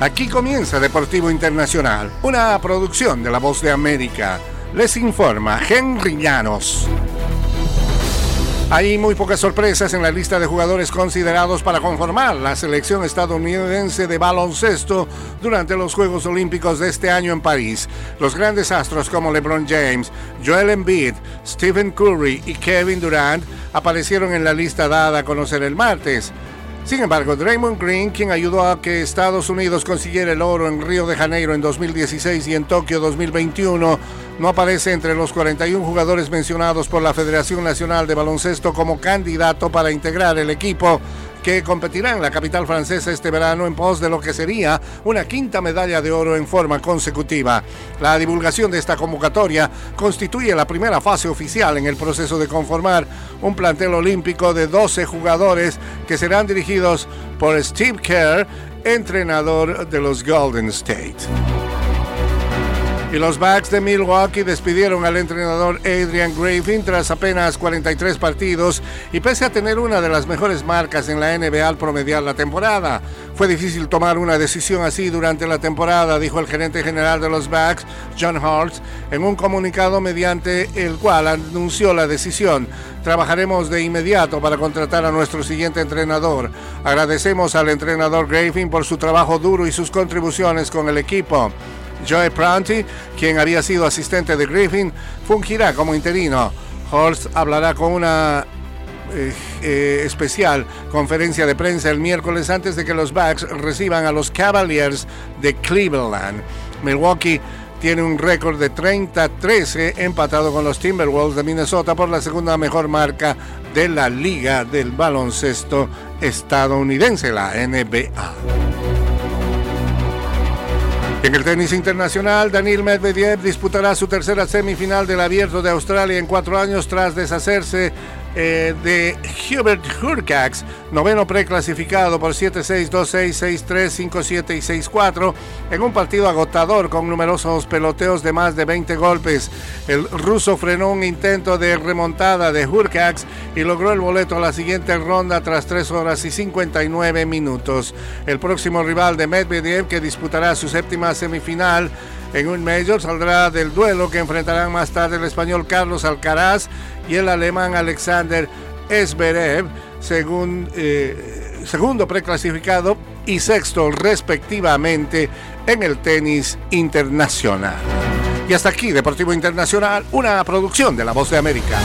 Aquí comienza Deportivo Internacional, una producción de La Voz de América. Les informa Henry Llanos. Hay muy pocas sorpresas en la lista de jugadores considerados para conformar la selección estadounidense de baloncesto durante los Juegos Olímpicos de este año en París. Los grandes astros como LeBron James, Joel Embiid, Stephen Curry y Kevin Durant aparecieron en la lista dada a conocer el martes. Sin embargo, Draymond Green, quien ayudó a que Estados Unidos consiguiera el oro en Río de Janeiro en 2016 y en Tokio 2021, no aparece entre los 41 jugadores mencionados por la Federación Nacional de Baloncesto como candidato para integrar el equipo que competirá en la capital francesa este verano en pos de lo que sería una quinta medalla de oro en forma consecutiva. La divulgación de esta convocatoria constituye la primera fase oficial en el proceso de conformar un plantel olímpico de 12 jugadores que serán dirigidos por Steve Kerr, entrenador de los Golden State. Y los Bucks de Milwaukee despidieron al entrenador Adrian Griffin tras apenas 43 partidos y pese a tener una de las mejores marcas en la NBA al promediar la temporada. Fue difícil tomar una decisión así durante la temporada, dijo el gerente general de los Bucks, John Hart, en un comunicado mediante el cual anunció la decisión. Trabajaremos de inmediato para contratar a nuestro siguiente entrenador. Agradecemos al entrenador Griffin por su trabajo duro y sus contribuciones con el equipo. Joe Pranti, quien había sido asistente de Griffin, fungirá como interino. Horst hablará con una eh, eh, especial conferencia de prensa el miércoles antes de que los Bucks reciban a los Cavaliers de Cleveland. Milwaukee tiene un récord de 30-13 empatado con los Timberwolves de Minnesota por la segunda mejor marca de la liga del baloncesto estadounidense, la NBA. En el tenis internacional, Daniel Medvedev disputará su tercera semifinal del Abierto de Australia en cuatro años tras deshacerse eh, de Hubert Hurkacz, noveno preclasificado por 7-6, 2-6, 6-3, 5-7 y 6-4, en un partido agotador con numerosos peloteos de más de 20 golpes. El ruso frenó un intento de remontada de Hurkacz y logró el boleto a la siguiente ronda tras 3 horas y 59 minutos. El próximo rival de Medvedev, que disputará su séptima semifinal, en un Major saldrá del duelo que enfrentarán más tarde el español Carlos Alcaraz y el alemán Alexander Zverev, eh, segundo preclasificado y sexto respectivamente en el tenis internacional. Y hasta aquí, Deportivo Internacional, una producción de La Voz de América.